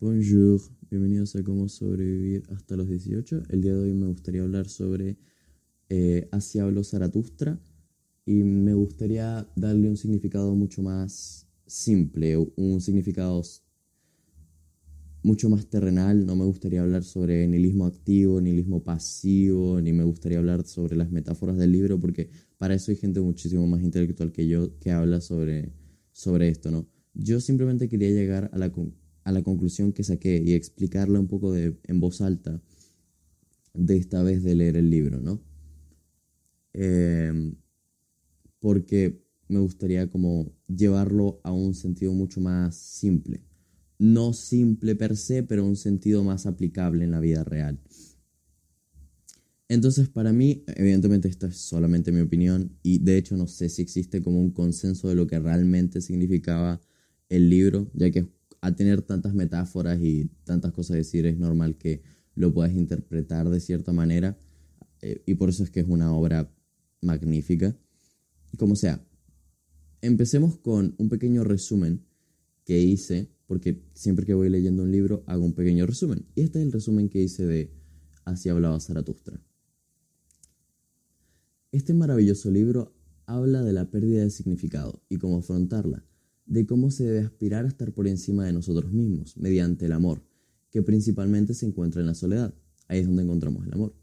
Bonjour, bienvenidos a Cómo sobrevivir hasta los 18. El día de hoy me gustaría hablar sobre eh, Así habló Zaratustra y me gustaría darle un significado mucho más simple, un significado mucho más terrenal. No me gustaría hablar sobre nihilismo activo, nihilismo pasivo, ni me gustaría hablar sobre las metáforas del libro porque para eso hay gente muchísimo más intelectual que yo que habla sobre, sobre esto, ¿no? Yo simplemente quería llegar a la conclusión a la conclusión que saqué y explicarla un poco de, en voz alta de esta vez de leer el libro, ¿no? Em, porque me gustaría como llevarlo a un sentido mucho más simple. No simple per se, pero un sentido más aplicable en la vida real. Entonces, para mí, evidentemente esta es solamente mi opinión y de hecho no sé si existe como un consenso de lo que realmente significaba el libro, ya que a tener tantas metáforas y tantas cosas a decir, es normal que lo puedas interpretar de cierta manera. Eh, y por eso es que es una obra magnífica. Como sea, empecemos con un pequeño resumen que hice, porque siempre que voy leyendo un libro hago un pequeño resumen. Y este es el resumen que hice de Así hablaba Zaratustra. Este maravilloso libro habla de la pérdida de significado y cómo afrontarla de cómo se debe aspirar a estar por encima de nosotros mismos, mediante el amor, que principalmente se encuentra en la soledad. Ahí es donde encontramos el amor.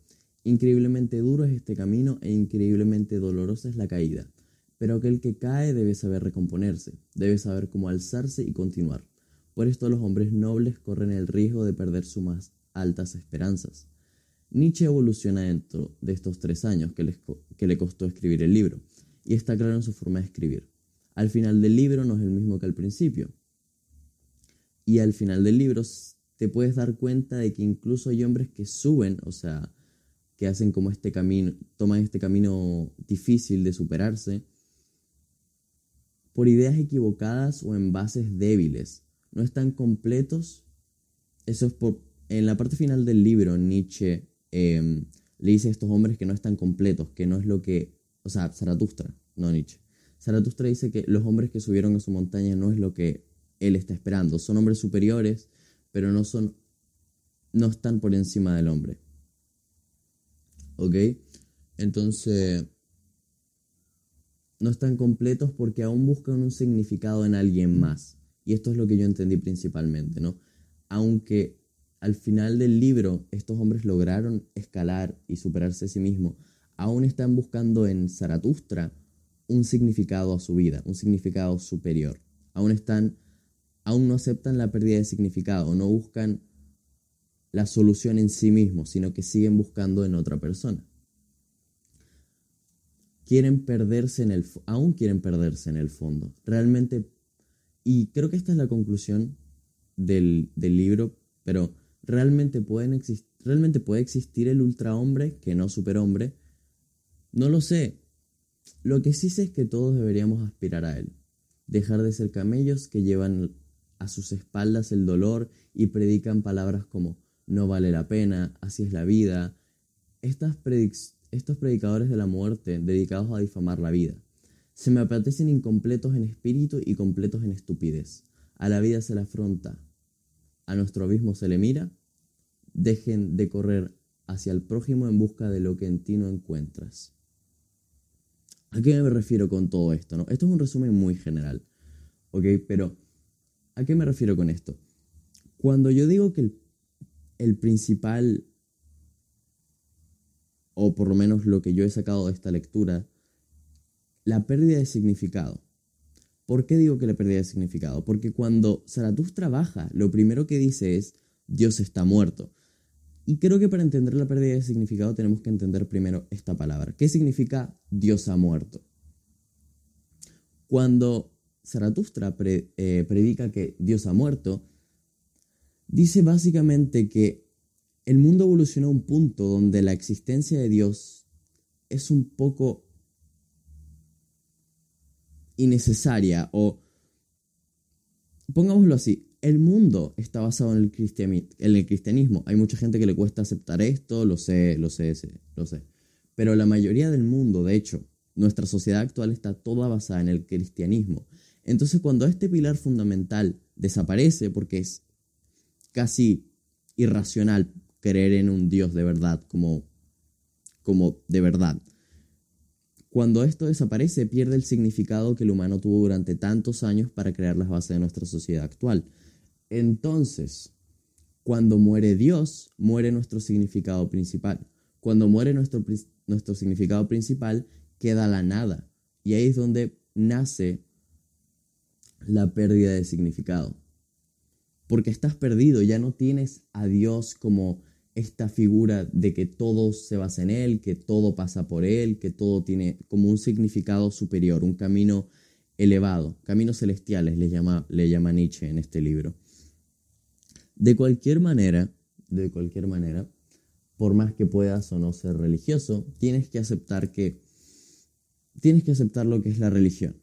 Increíblemente duro es este camino e increíblemente dolorosa es la caída. Pero aquel que cae debe saber recomponerse, debe saber cómo alzarse y continuar. Por esto los hombres nobles corren el riesgo de perder sus más altas esperanzas. Nietzsche evoluciona dentro de estos tres años que, que le costó escribir el libro, y está claro en su forma de escribir al final del libro no es el mismo que al principio. Y al final del libro te puedes dar cuenta de que incluso hay hombres que suben, o sea, que hacen como este camino, toman este camino difícil de superarse por ideas equivocadas o en bases débiles. No están completos. Eso es por... En la parte final del libro, Nietzsche em, le dice a estos hombres que no están completos, que no es lo que... O sea, Zaratustra, no Nietzsche. Zaratustra dice que los hombres que subieron a su montaña no es lo que él está esperando. Son hombres superiores, pero no son. no están por encima del hombre. ¿Ok? Entonces. No están completos porque aún buscan un significado en alguien más. Y esto es lo que yo entendí principalmente, ¿no? Aunque al final del libro estos hombres lograron escalar y superarse a sí mismos, aún están buscando en Zaratustra un significado a su vida, un significado superior. Aún están, aún no aceptan la pérdida de significado, no buscan la solución en sí mismos, sino que siguen buscando en otra persona. Quieren perderse en el, aún quieren perderse en el fondo. Realmente, y creo que esta es la conclusión del, del libro, pero realmente, pueden realmente puede existir el ultrahombre que no superhombre. No lo sé, lo que sí sé es que todos deberíamos aspirar a él, dejar de ser camellos que llevan a sus espaldas el dolor y predican palabras como no vale la pena, así es la vida. estos predicadores de la muerte dedicados a difamar la vida. Se me apetecen incompletos en espíritu y completos en estupidez. A la vida se la afronta, a nuestro abismo se le mira. Dejen de correr hacia el prójimo en busca de lo que en ti no encuentras. ¿A qué me refiero con todo esto? No? Esto es un resumen muy general, ¿ok? Pero, ¿a qué me refiero con esto? Cuando yo digo que el, el principal, o por lo menos lo que yo he sacado de esta lectura, la pérdida de significado. ¿Por qué digo que la pérdida de significado? Porque cuando Zaratustra trabaja, lo primero que dice es, Dios está muerto. Y creo que para entender la pérdida de significado tenemos que entender primero esta palabra. ¿Qué significa Dios ha muerto? Cuando Zaratustra eh, predica que Dios ha muerto, dice básicamente que el mundo evolucionó a un punto donde la existencia de Dios es un poco innecesaria o, pongámoslo así, el mundo está basado en el, cristianismo. Hay mucha gente que le cuesta aceptar esto, lo sé, lo sé, lo sé. Pero la mayoría del mundo, de hecho, nuestra sociedad actual está toda basada en el cristianismo. Entonces, cuando este pilar fundamental desaparece, porque es casi irracional creer en un Dios de verdad, como, como de verdad. Cuando esto desaparece, pierde el significado que el humano tuvo durante tantos años para crear las bases de nuestra sociedad actual. Entonces, cuando muere Dios, muere nuestro significado principal. Cuando muere nuestro, nuestro significado principal, queda la nada. Y ahí es donde nace la pérdida de significado. Porque estás perdido, ya no tienes a Dios como esta figura de que todo se basa en Él, que todo pasa por Él, que todo tiene como un significado superior, un camino elevado, caminos celestiales le llama, le llama Nietzsche en este libro. De cualquier manera, de cualquier manera, por más que puedas o no ser religioso, tienes que aceptar que tienes que aceptar lo que es la religión.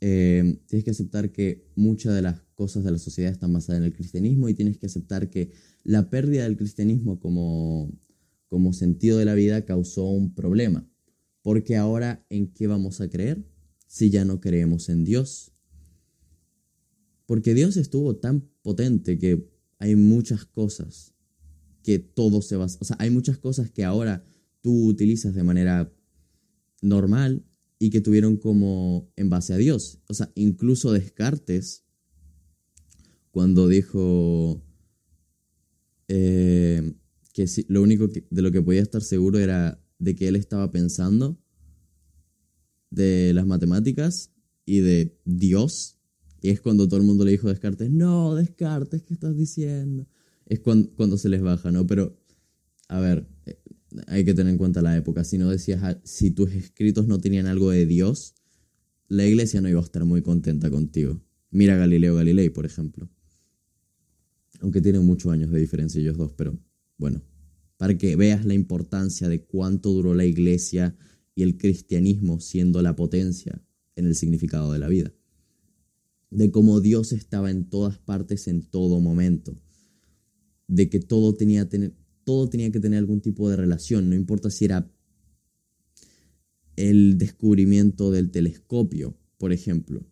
Eh, tienes que aceptar que muchas de las cosas de la sociedad están basadas en el cristianismo y tienes que aceptar que la pérdida del cristianismo como, como sentido de la vida causó un problema. Porque ahora, ¿en qué vamos a creer si ya no creemos en Dios? Porque Dios estuvo tan potente que hay muchas cosas que todo se basa. O sea, hay muchas cosas que ahora tú utilizas de manera normal y que tuvieron como en base a Dios. O sea, incluso Descartes, cuando dijo eh, que lo único de lo que podía estar seguro era de que él estaba pensando de las matemáticas y de Dios. Y es cuando todo el mundo le dijo a Descartes, no, Descartes, ¿qué estás diciendo? Es cuando, cuando se les baja, ¿no? Pero, a ver, eh, hay que tener en cuenta la época. Si no decías, si tus escritos no tenían algo de Dios, la iglesia no iba a estar muy contenta contigo. Mira Galileo Galilei, por ejemplo. Aunque tienen muchos años de diferencia ellos dos, pero bueno, para que veas la importancia de cuánto duró la iglesia y el cristianismo siendo la potencia en el significado de la vida. De cómo Dios estaba en todas partes en todo momento. De que todo tenía, tener, todo tenía que tener algún tipo de relación, no importa si era el descubrimiento del telescopio, por ejemplo.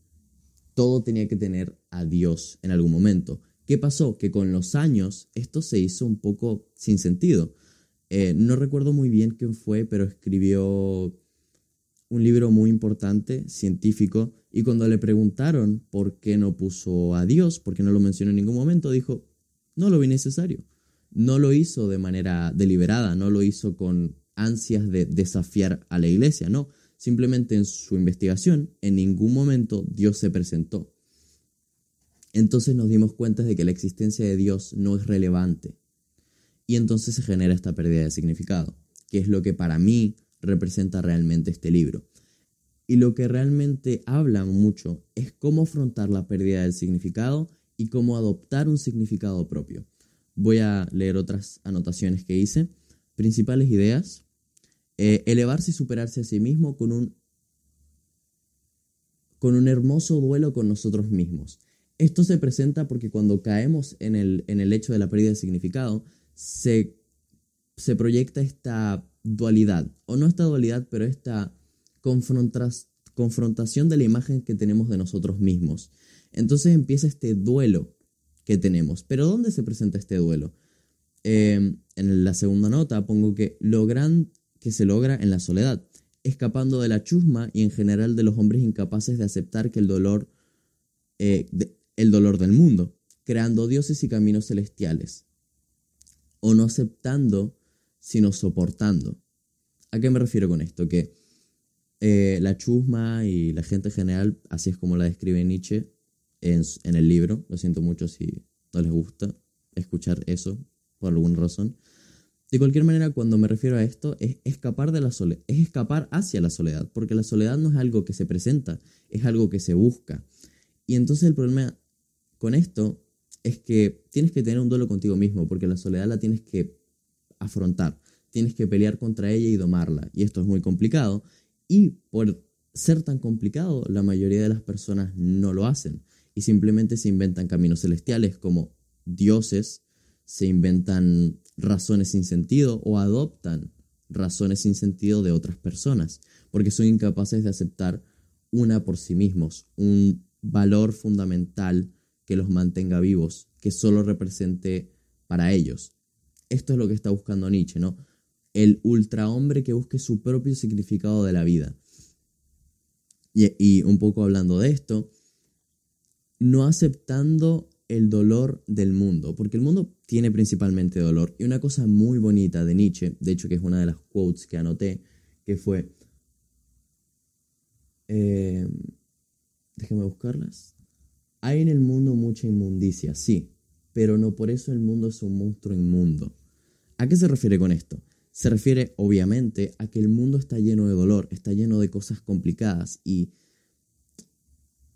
Todo tenía que tener a Dios en algún momento. ¿Qué pasó? Que con los años esto se hizo un poco sin sentido. Eh, no recuerdo muy bien quién fue, pero escribió un libro muy importante, científico, y cuando le preguntaron por qué no puso a Dios, por qué no lo mencionó en ningún momento, dijo, no lo vi necesario no lo hizo de manera deliberada, no lo hizo con ansias de desafiar a la iglesia, no, simplemente en su investigación en ningún momento Dios se presentó. Entonces nos dimos cuenta de que la existencia de Dios no es relevante. Y entonces se genera esta pérdida de significado, que es lo que para mí representa realmente este libro. Y lo que realmente habla mucho es cómo afrontar la pérdida del significado y cómo adoptar un significado propio. Voy a leer otras anotaciones que hice. Principales ideas. Eh, elevarse y superarse a sí mismo con un, con un hermoso duelo con nosotros mismos. Esto se presenta porque cuando caemos en el, en el hecho de la pérdida de significado, se, se proyecta esta dualidad, o no esta dualidad, pero esta confrontación de la imagen que tenemos de nosotros mismos. Entonces empieza este duelo que tenemos. Pero ¿dónde se presenta este duelo? Em, en la segunda nota pongo que logran que se logra en la soledad, escapando de la chusma y en general de los hombres incapaces de aceptar que el dolor, eh, el dolor del mundo, creando dioses y caminos celestiales, o no aceptando, sino soportando. ¿A qué me refiero con esto? Que eh, la chusma y la gente en general, así es como la describe Nietzsche, en, el libro. Lo siento mucho si no les gusta escuchar eso por alguna razón. De cualquier manera, cuando me refiero a esto, es escapar de la soledad, es escapar hacia la soledad, porque la soledad no es algo que se presenta, es algo que se busca. Y entonces el problema con esto es que tienes que tener un duelo contigo mismo, porque la soledad la tienes que afrontar, tienes que pelear contra ella y domarla, y esto es muy complicado, y por ser tan complicado, la mayoría de las personas no lo hacen y simplemente se inventan caminos celestiales como dioses, se inventan razones sin sentido o adoptan razones sin sentido de otras personas, porque son incapaces de aceptar una por sí mismos, un valor fundamental que los mantenga vivos, que solo represente para ellos. Esto es lo que está buscando Nietzsche, ¿no? El ultrahombre que busque su propio significado de la vida. Y, un poco hablando de esto, no aceptando el dolor del mundo, porque el mundo tiene principalmente dolor. Y una cosa muy bonita de Nietzsche, de hecho que es una de las quotes que anoté, que fue, eh, buscarlas, hay en el mundo mucha inmundicia, sí, pero no por eso el mundo es un monstruo inmundo. ¿A qué se refiere con esto? Se refiere obviamente a que el mundo está lleno de dolor, está lleno de cosas complicadas y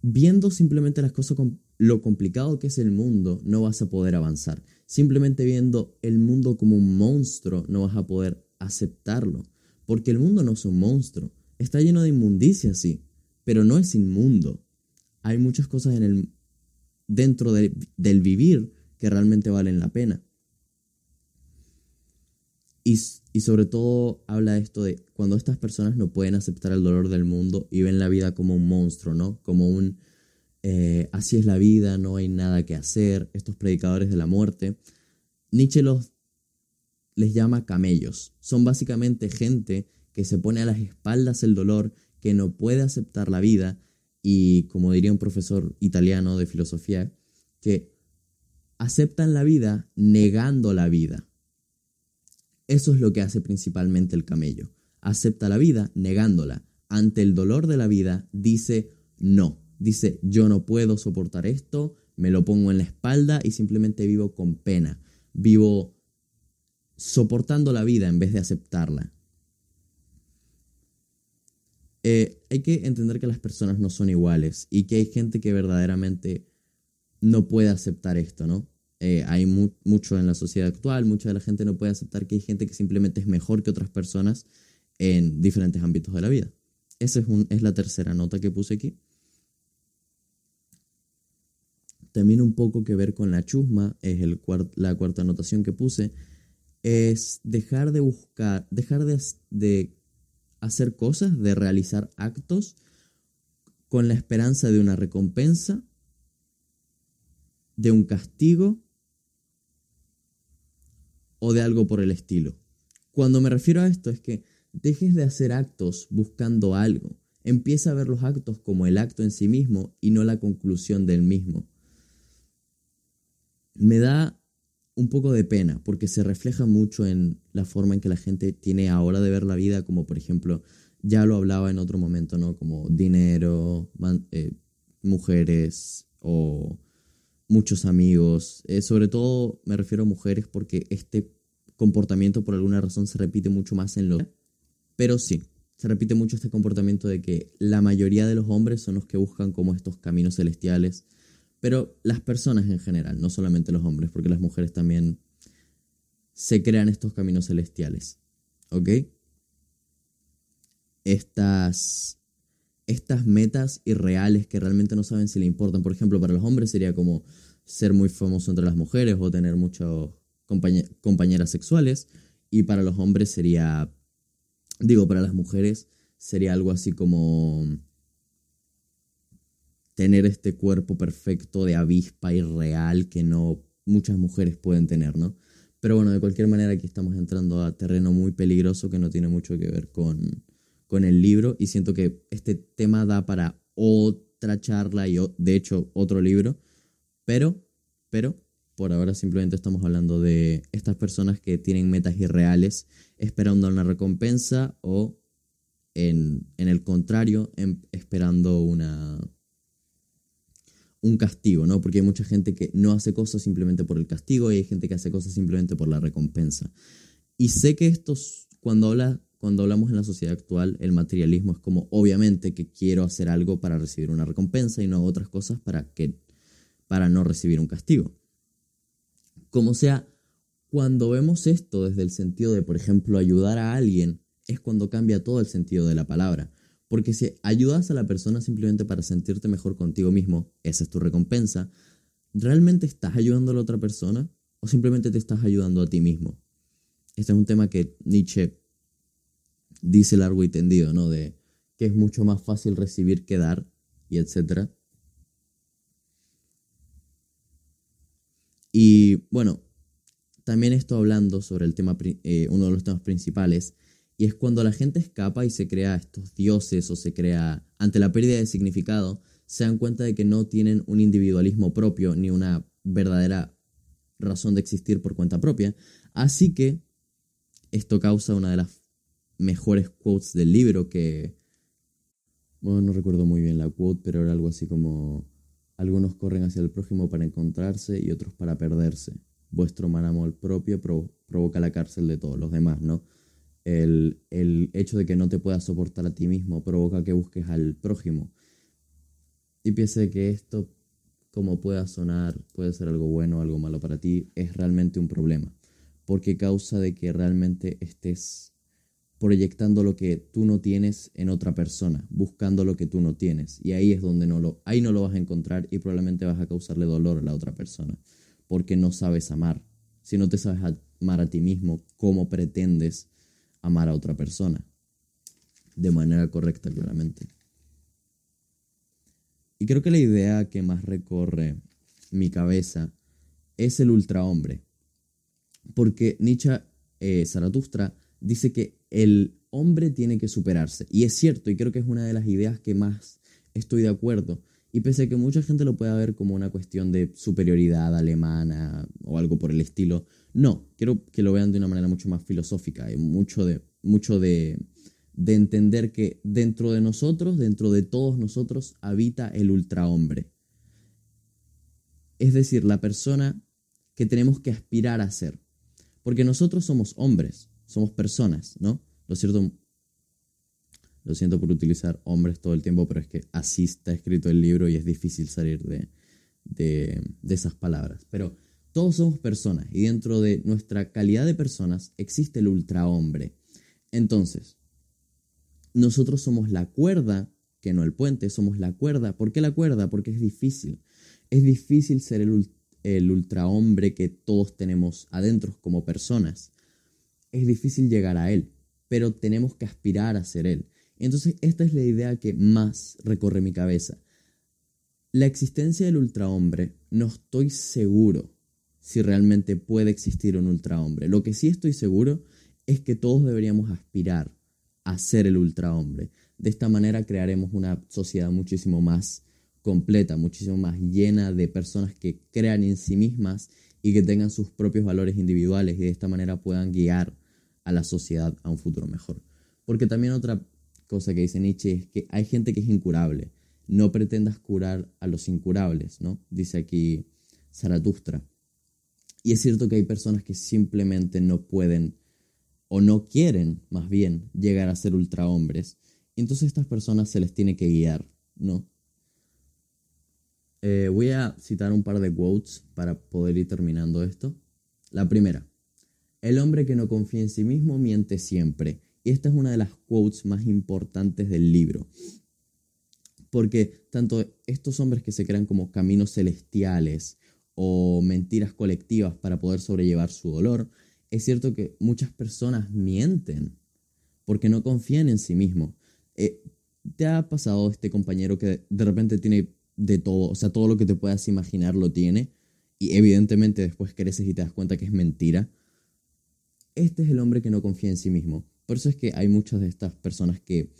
viendo simplemente las cosas lo complicado que es el mundo, no vas a poder avanzar. Simplemente viendo el mundo como un monstruo, no vas a poder aceptarlo. Porque el mundo no es un monstruo. Está lleno de inmundicia, sí, pero no es inmundo. Hay muchas cosas en el, dentro del vivir que realmente valen la pena. Y, y, sobre todo habla esto de cuando estas personas no pueden aceptar el dolor del mundo y ven la vida como un monstruo, ¿no? Como un eh, así es la vida, no hay nada que hacer, estos predicadores de la muerte. Nietzsche los, les llama camellos. Son básicamente gente que se pone a las espaldas el dolor, que no puede aceptar la vida y, como diría un profesor italiano de filosofía, que aceptan la vida negando la vida. Eso es lo que hace principalmente el camello. Acepta la vida negándola. Ante el dolor de la vida dice no dice, yo no puedo soportar esto, me lo pongo en la espalda y simplemente vivo con pena, vivo soportando la vida en vez de aceptarla. Eh, hay que entender que las personas no son iguales y que hay gente que verdaderamente no puede aceptar esto, ¿no? Eh, hay mucho en la sociedad actual, mucha de la gente no puede aceptar que hay gente que simplemente es mejor que otras personas en diferentes ámbitos de la vida. Esa es, es la tercera nota que puse aquí. también un poco que ver con la chusma, es el la cuarta anotación que puse, es dejar de buscar, dejar de, de hacer cosas, de realizar actos con la esperanza de una recompensa, de un castigo o de algo por el estilo. Cuando me refiero a esto es que dejes de hacer actos buscando algo. Empieza a ver los actos como el acto en sí mismo y no la conclusión del mismo me da un poco de pena porque se refleja mucho en la forma en que la gente tiene ahora de ver la vida, como por ejemplo, ya lo hablaba en otro momento, ¿no? Como dinero, eh, mujeres o muchos amigos. Eh, sobre todo me refiero a mujeres porque este comportamiento por alguna razón se repite mucho más en los... Pero sí, se repite mucho este comportamiento de que la mayoría de los hombres son los que buscan como estos caminos celestiales pero las personas en general, no solamente los hombres, porque las mujeres también se crean estos caminos celestiales. ¿Ok? Estas, estas metas irreales que realmente no saben si le importan. Por ejemplo, para los hombres sería como ser muy famoso entre las mujeres o tener muchas compañeras sexuales. Y para los hombres sería, digo, para las mujeres sería algo así como tener este cuerpo perfecto de avispa irreal que no muchas mujeres pueden tener, ¿no? Pero bueno, de cualquier manera aquí estamos entrando a terreno muy peligroso que no tiene mucho que ver con, con el libro y siento que este tema da para otra charla y de hecho otro libro, pero, pero por ahora simplemente estamos hablando de estas personas que tienen metas irreales esperando una recompensa o en, en el contrario, en, esperando una, un castigo, ¿no? Porque hay mucha gente que no hace cosas simplemente por el castigo y hay gente que hace cosas simplemente por la recompensa. Y sé que estos, cuando, habla, cuando hablamos en la sociedad actual, el materialismo es como, obviamente, que quiero hacer algo para recibir una recompensa y no otras cosas para, que, para no recibir un castigo. Como sea, cuando vemos esto desde el sentido de, por ejemplo, ayudar a alguien, es cuando cambia todo el sentido de la palabra. Porque si ayudas a la persona simplemente para sentirte mejor contigo mismo, esa es tu recompensa, ¿realmente estás ayudando a la otra persona o simplemente te estás ayudando a ti mismo? Este es un tema que Nietzsche dice largo y tendido, ¿no? De que es mucho más fácil recibir que dar y etcétera. Y bueno, también estoy hablando sobre el tema, eh, uno de los temas principales, y es cuando la gente escapa y se crea estos dioses o se crea, ante la pérdida de significado, se dan cuenta de que no tienen un individualismo propio ni una verdadera razón de existir por cuenta propia. Así que esto causa una de las mejores quotes del libro que... Bueno, no recuerdo muy bien la quote, pero era algo así como... Algunos corren hacia el prójimo para encontrarse y otros para perderse. Vuestro mal amor propio provoca la cárcel de todos los demás, ¿no? El, el hecho de que no te puedas soportar a ti mismo provoca que busques al prójimo. Y piense que esto, como pueda sonar, puede ser algo bueno o algo malo para ti, es realmente un problema. Porque causa de que realmente estés proyectando lo que tú no tienes en otra persona, buscando lo que tú no tienes. Y ahí es donde no lo, ahí no lo vas a encontrar y probablemente vas a causarle dolor a la otra persona, porque no sabes amar. Si no te sabes amar a ti mismo, ¿cómo pretendes amar a otra persona? De manera correcta, claramente. Y creo que la idea que más recorre mi cabeza es el ultrahombre. Porque Nietzsche, eh, Zaratustra, dice que el hombre tiene que superarse. Y es cierto, y creo que es una de las ideas que más estoy de acuerdo. Y pese a que mucha gente lo pueda ver como una cuestión de superioridad alemana o algo por el estilo, no, quiero que lo vean de una manera mucho más filosófica, hay mucho de, mucho de, de entender que dentro de nosotros, dentro de todos nosotros, habita el ultrahombre. Es decir, la persona que tenemos que aspirar a ser. Porque nosotros somos hombres, somos personas, ¿no? Lo cierto, lo siento por utilizar hombres todo el tiempo, pero es que así está escrito el libro y es difícil salir de, de, esas palabras. Pero todos somos personas y dentro de nuestra calidad de personas existe el ultrahombre. Entonces, nosotros somos la cuerda, que no el puente, somos la cuerda. ¿Por qué la cuerda? Porque es difícil. Es difícil ser el, el ultrahombre que todos tenemos adentro como personas. Es difícil llegar a él pero tenemos que aspirar a ser Él. Entonces, esta es la idea que más recorre mi cabeza. La existencia del ultrahombre, no estoy seguro si realmente puede existir un ultrahombre. Lo que sí estoy seguro es que todos deberíamos aspirar a ser el ultrahombre. De esta manera crearemos una sociedad muchísimo más completa, muchísimo más llena de personas que crean en sí mismas y que tengan sus propios valores individuales y de esta manera puedan guiar a la sociedad a un futuro mejor. Porque también otra cosa que dice Nietzsche es que hay gente que es incurable. No pretendas curar a los incurables, ¿no? Dice aquí Zaratustra. Y es cierto que hay personas que simplemente no pueden o no quieren, más bien, llegar a ser ultrahombres. Entonces a estas personas se les tiene que guiar, ¿no? Eh, voy a citar un par de quotes para poder ir terminando esto. La primera, el hombre que no confía en sí mismo miente siempre. Y esta es una de las quotes más importantes del libro. Porque tanto estos hombres que se crean como caminos celestiales o mentiras colectivas para poder sobrellevar su dolor, es cierto que muchas personas mienten porque no confían en sí mismo. Eh, ¿Te ha pasado este compañero que de repente tiene de todo, o sea, todo lo que te puedas imaginar lo tiene y evidentemente después creces y te das cuenta que es mentira? este es el hombre que no confía en sí mismo. Por eso es que hay muchas de estas personas que,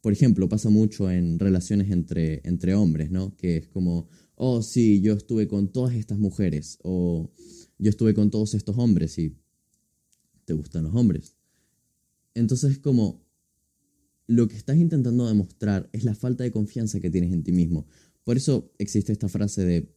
por ejemplo, pasa mucho en relaciones entre, entre hombres, ¿no? Que es como, oh, sí, yo estuve con todas estas mujeres, o yo estuve con todos estos hombres y te gustan los hombres. Entonces es como, lo que estás intentando demostrar es la falta de confianza que tienes en ti mismo. Por eso existe esta frase de,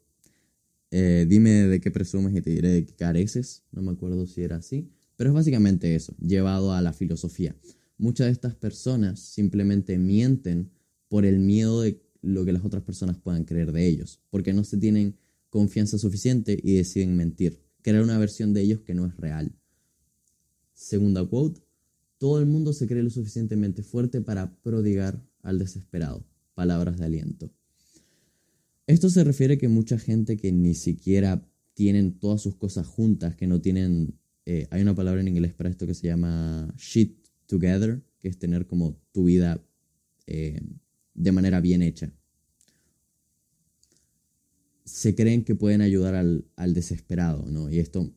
eh, dime de qué presumes y te diré de qué careces. No me acuerdo si era así. Pero es básicamente eso, llevado a la filosofía. Muchas de estas personas simplemente mienten por el miedo de lo que las otras personas puedan creer de ellos, porque no se tienen confianza suficiente y deciden mentir, crear una versión de ellos que no es real. Segunda quote, todo el mundo se cree lo suficientemente fuerte para prodigar al desesperado. Palabras de aliento. Esto se refiere a que mucha gente que ni siquiera tienen todas sus cosas juntas, que no tienen eh, hay una palabra en inglés para esto que se llama shit together, que es tener como tu vida eh, de manera bien hecha. se creen que pueden ayudar al, al desesperado, ¿no? Y esto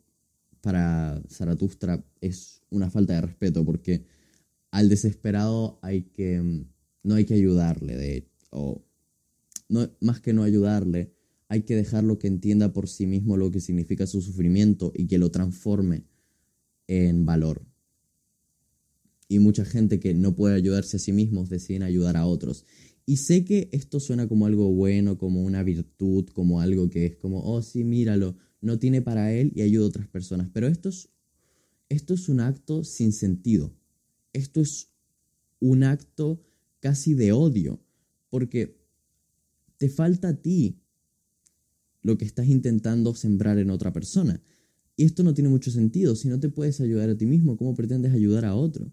para Zaratustra es una falta de respeto porque al desesperado hay que, mm, no hay que ayudarle, de, o no, más que no ayudarle, hay que dejarlo que entienda por sí mismo lo que significa su sufrimiento y que lo transforme en valor. Y mucha gente que no puede ayudarse a sí mismos deciden ayudar a otros. Y sé que esto suena como algo bueno, como una virtud, como algo que es como, oh sí, míralo, no tiene para él y ayuda a otras personas. Pero esto es, esto es un acto sin sentido. Esto es un acto casi de odio, porque te falta a ti lo que estás intentando sembrar en otra persona. Y esto no tiene mucho sentido. Si no te puedes ayudar a ti mismo, ¿cómo pretendes ayudar a otro?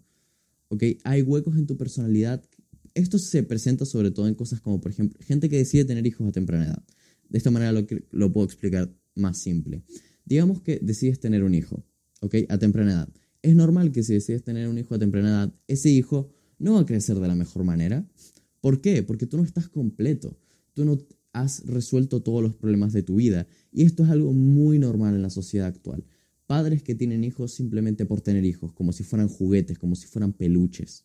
¿Ok? Hay huecos en tu personalidad. Esto se presenta sobre todo en cosas como, por ejemplo, gente que decide tener hijos a temprana edad. De esta manera lo, lo puedo explicar más simple. Digamos que decides tener un hijo, ¿ok? A temprana edad. Es normal que si decides tener un hijo a temprana edad, ese hijo no va a crecer de la mejor manera. ¿Por qué? Porque tú no estás completo. Tú no has resuelto todos los problemas de tu vida. Y esto es algo muy normal en la sociedad actual. Padres que tienen hijos simplemente por tener hijos, como si fueran juguetes, como si fueran peluches.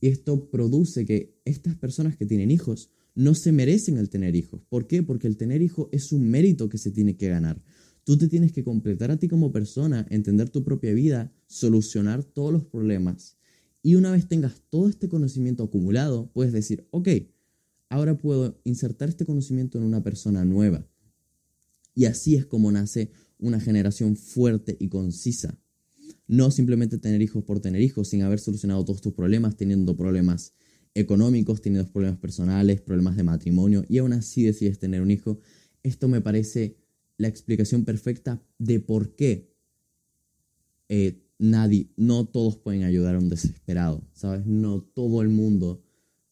Y esto produce que estas personas que tienen hijos no se merecen el tener hijos. ¿Por qué? Porque el tener hijos es un mérito que se tiene que ganar. Tú te tienes que completar a ti como persona, entender tu propia vida, solucionar todos los problemas. Y una vez tengas todo este conocimiento acumulado, puedes decir, ok, ahora puedo insertar este conocimiento en una persona nueva. Y así es como nace una generación fuerte y concisa. No simplemente tener hijos por tener hijos, sin haber solucionado todos tus problemas, teniendo problemas económicos, teniendo problemas personales, problemas de matrimonio, y aún así decides tener un hijo. Esto me parece la explicación perfecta de por qué eh, nadie, no todos pueden ayudar a un desesperado, ¿sabes? No todo el mundo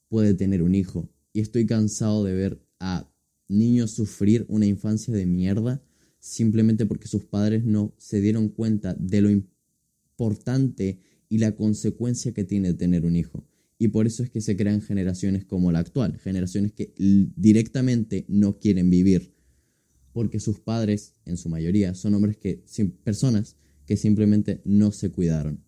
puede tener un hijo y estoy cansado de ver a niños sufrir una infancia de mierda simplemente porque sus padres no se dieron cuenta de lo importante y la consecuencia que tiene tener un hijo. Y por eso es que se crean generaciones como la actual, generaciones que directamente no quieren vivir, porque sus padres, en su mayoría, son hombres que, personas que simplemente no se cuidaron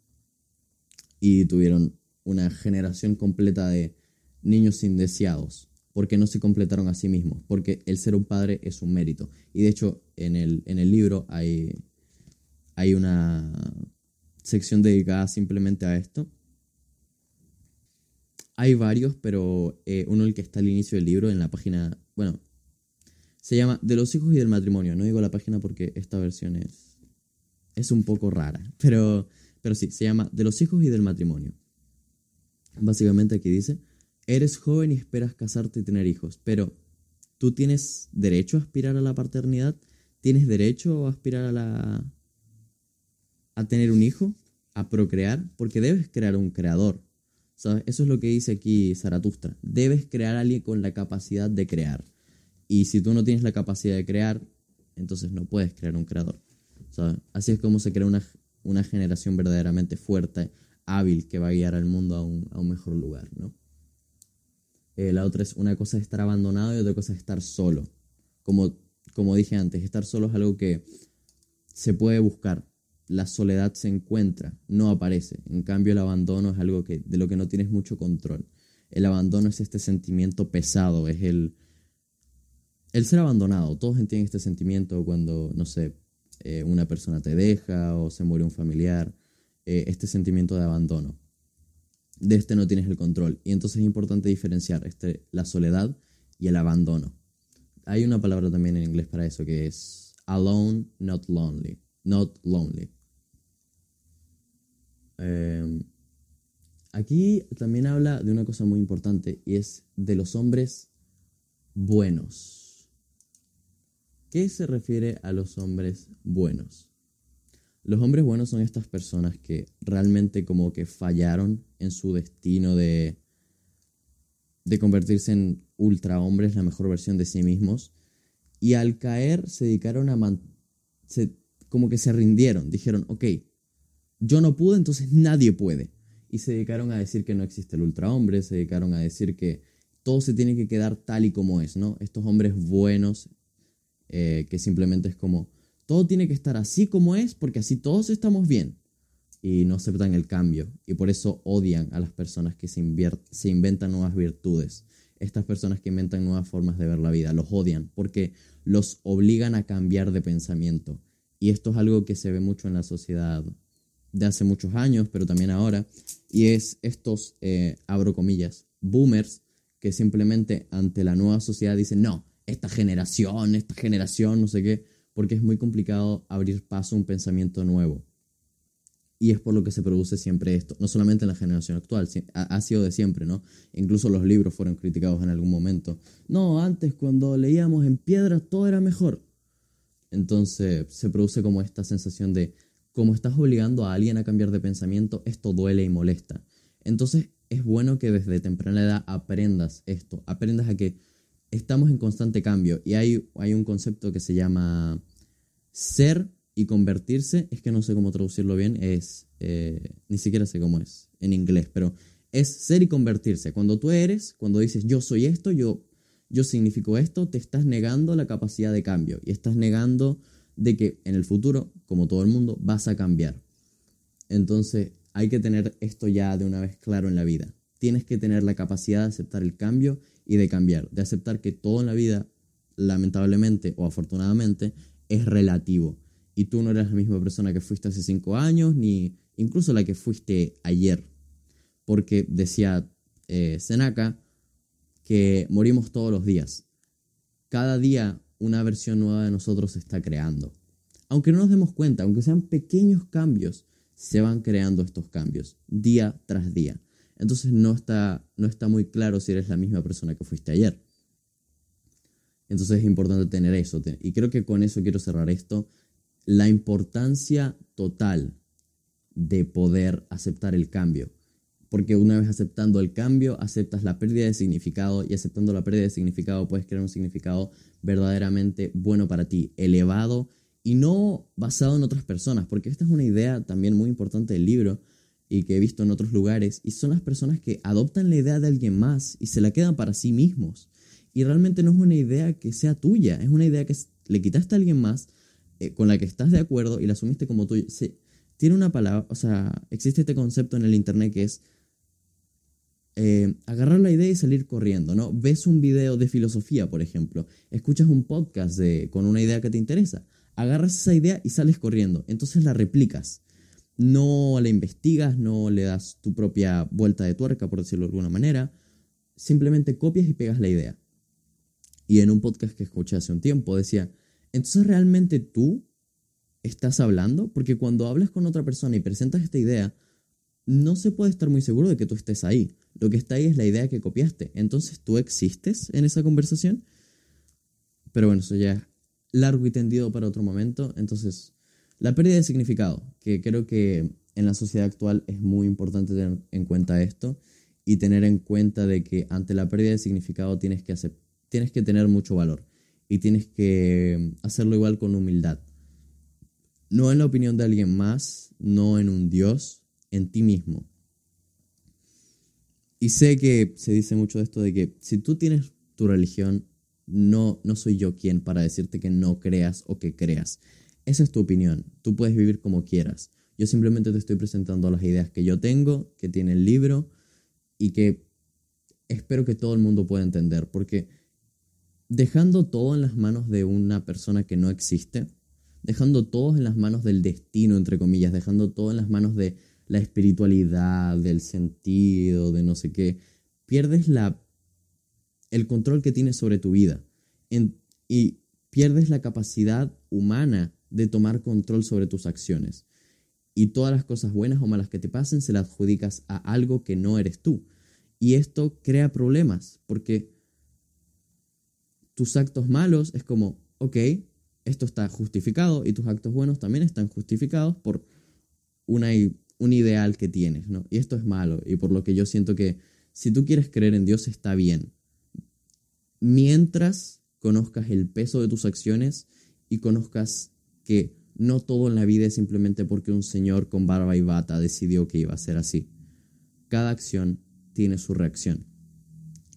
y tuvieron una generación completa de niños indeseados, porque no se completaron a sí mismos, porque el ser un padre es un mérito. Y de hecho, en el, en el libro hay, hay una sección dedicada simplemente a esto. Hay varios, pero eh, uno el que está al inicio del libro, en la página, bueno, se llama De los hijos y del matrimonio. No digo la página porque esta versión es, es un poco rara, pero, pero sí, se llama De los hijos y del matrimonio. Básicamente aquí dice, eres joven y esperas casarte y tener hijos, pero ¿tú tienes derecho a aspirar a la paternidad? ¿Tienes derecho a aspirar a la a tener un hijo, a procrear? Porque debes crear un creador. ¿Sabes? Eso es lo que dice aquí Zaratustra. Debes crear a alguien con la capacidad de crear. Y si tú no tienes la capacidad de crear, entonces no puedes crear un creador. ¿sabes? Así es como se crea una, una generación verdaderamente fuerte, hábil, que va a guiar al mundo a un, a un mejor lugar, ¿no? Eh, la otra es una cosa es estar abandonado y otra cosa es estar solo. Como, como dije antes, estar solo es algo que se puede buscar. La soledad se encuentra, no aparece. En cambio, el abandono es algo que, de lo que no tienes mucho control. El abandono es este sentimiento pesado, es el, el ser abandonado. Todos entienden este sentimiento cuando, no sé, eh, una persona te deja o se muere un familiar. Eh, este sentimiento de abandono de este no tienes el control. Y entonces es importante diferenciar este, la soledad y el abandono. Hay una palabra también en inglés para eso que es alone, not lonely. Not lonely. Em, aquí también habla de una cosa muy importante y es de los hombres buenos. ¿Qué se refiere a los hombres buenos? Los hombres buenos son estas personas que realmente como que fallaron en su destino de, de convertirse en ultra hombres, la mejor versión de sí mismos. Y al caer se dedicaron a... se, como que se rindieron, dijeron, ok, yo no pude, entonces nadie puede. Y se dedicaron a decir que no existe el ultra hombre, se dedicaron a decir que todo se tiene que quedar tal y como es, ¿no? Estos hombres buenos eh, que simplemente es como, todo tiene que estar así como es porque así todos estamos bien. Y no aceptan el cambio. Y por eso odian a las personas que se, se inventan nuevas virtudes. Estas personas que inventan nuevas formas de ver la vida. Los odian porque los obligan a cambiar de pensamiento. Y esto es algo que se ve mucho en la sociedad de hace muchos años, pero también ahora. Y es estos, eh, abro comillas, boomers que simplemente ante la nueva sociedad dicen, no, esta generación, esta generación, no sé qué, porque es muy complicado abrir paso a un pensamiento nuevo. Y es por lo que se produce siempre esto, no solamente en la generación actual, ha sido de siempre, ¿no? Incluso los libros fueron criticados en algún momento. No, antes cuando leíamos en piedra todo era mejor. Entonces se produce como esta sensación de, como estás obligando a alguien a cambiar de pensamiento, esto duele y molesta. Entonces es bueno que desde temprana edad aprendas esto, aprendas a que estamos en constante cambio y hay, hay un concepto que se llama ser y convertirse, es que no sé cómo traducirlo bien, es, eh, ni siquiera sé cómo es en inglés, pero es ser y convertirse. Cuando tú eres, cuando dices yo soy esto, yo, yo significo esto, te estás negando la capacidad de cambio y estás negando de que en el futuro, como todo el mundo, vas a cambiar. Entonces hay que tener esto ya de una vez claro en la vida. Tienes que tener la capacidad de aceptar el cambio y de cambiar, de aceptar que todo en la vida, lamentablemente o afortunadamente, es relativo. Y tú no eres la misma persona que fuiste hace cinco años, ni incluso la que fuiste ayer. Porque decía eh, que morimos todos los días. Cada día una versión nueva de nosotros se está creando. Aunque no nos demos cuenta, aunque sean pequeños cambios, se van creando estos cambios día tras día. Entonces no está, no está muy claro si eres la misma persona que fuiste ayer. Entonces es importante tener eso. Y creo que con eso quiero cerrar esto. La importancia total de poder aceptar el cambio. Porque una vez aceptando el cambio, aceptas la pérdida de significado y aceptando la pérdida de significado puedes crear un significado verdaderamente bueno para ti, elevado y no basado en otras personas. Porque esta es una idea también muy importante del libro y que he visto en otros lugares, y son las personas que adoptan la idea de alguien más y se la quedan para sí mismos. Y realmente no es una idea que sea tuya, es una idea que le quitaste a alguien más eh, con la que estás de acuerdo y la asumiste como tuya. tiene una palabra, o sea, existe este concepto en el Internet que es eh, agarrar la idea y salir corriendo, ¿no? Ves un video de filosofía, por ejemplo, escuchas un podcast de, con una idea que te interesa, agarras esa idea y sales corriendo, entonces la replicas no la investigas, no le das tu propia vuelta de tuerca, por decirlo de alguna manera, simplemente copias y pegas la idea. Y en un podcast que escuché hace un tiempo decía, entonces realmente tú estás hablando, porque cuando hablas con otra persona y presentas esta idea, no se puede estar muy seguro de que tú estés ahí. Lo que está ahí es la idea que copiaste. Entonces tú existes en esa conversación. Pero bueno, eso ya es largo y tendido para otro momento. Entonces, la pérdida de significado, que creo que en la sociedad actual es muy importante tener en cuenta esto y tener en cuenta de que ante la pérdida de significado tienes que, hacer, tienes que tener mucho valor y tienes que hacerlo igual con humildad. No en la opinión de alguien más, no en un Dios, en ti mismo. Y sé que se dice mucho esto de que si tú tienes tu religión, no, no soy yo quien para decirte que no creas o que creas. Esa es tu opinión. Tú puedes vivir como quieras. Yo simplemente te estoy presentando las ideas que yo tengo, que tiene el libro y que espero que todo el mundo pueda entender. Porque dejando todo en las manos de una persona que no existe, dejando todo en las manos del destino, entre comillas, dejando todo en las manos de la espiritualidad, del sentido, de no sé qué, pierdes la, el control que tienes sobre tu vida y pierdes la capacidad humana de tomar control sobre tus acciones. Y todas las cosas buenas o malas que te pasen se las adjudicas a algo que no eres tú. Y esto crea problemas porque tus actos malos es como, ok, esto está justificado y tus actos buenos también están justificados por un ideal que tienes, ¿no? Y esto es malo y por lo que yo siento que si tú quieres creer en Dios está bien. Mientras conozcas el peso de tus acciones y conozcas que no todo en la vida es simplemente porque un señor con barba y bata decidió que iba a ser así. Cada acción tiene su reacción.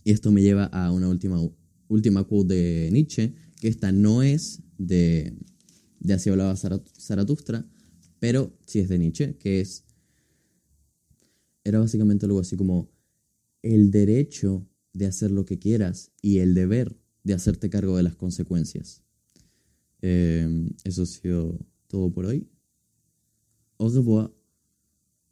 Y esto me lleva a una última, última quote de Nietzsche, que esta no es de, de Así hablaba Zaratustra, pero sí es de Nietzsche, que es... Era básicamente algo así como el derecho de hacer lo que quieras y el deber de hacerte cargo de las consecuencias. Eh, eso ha sido todo por hoy. Au revoir.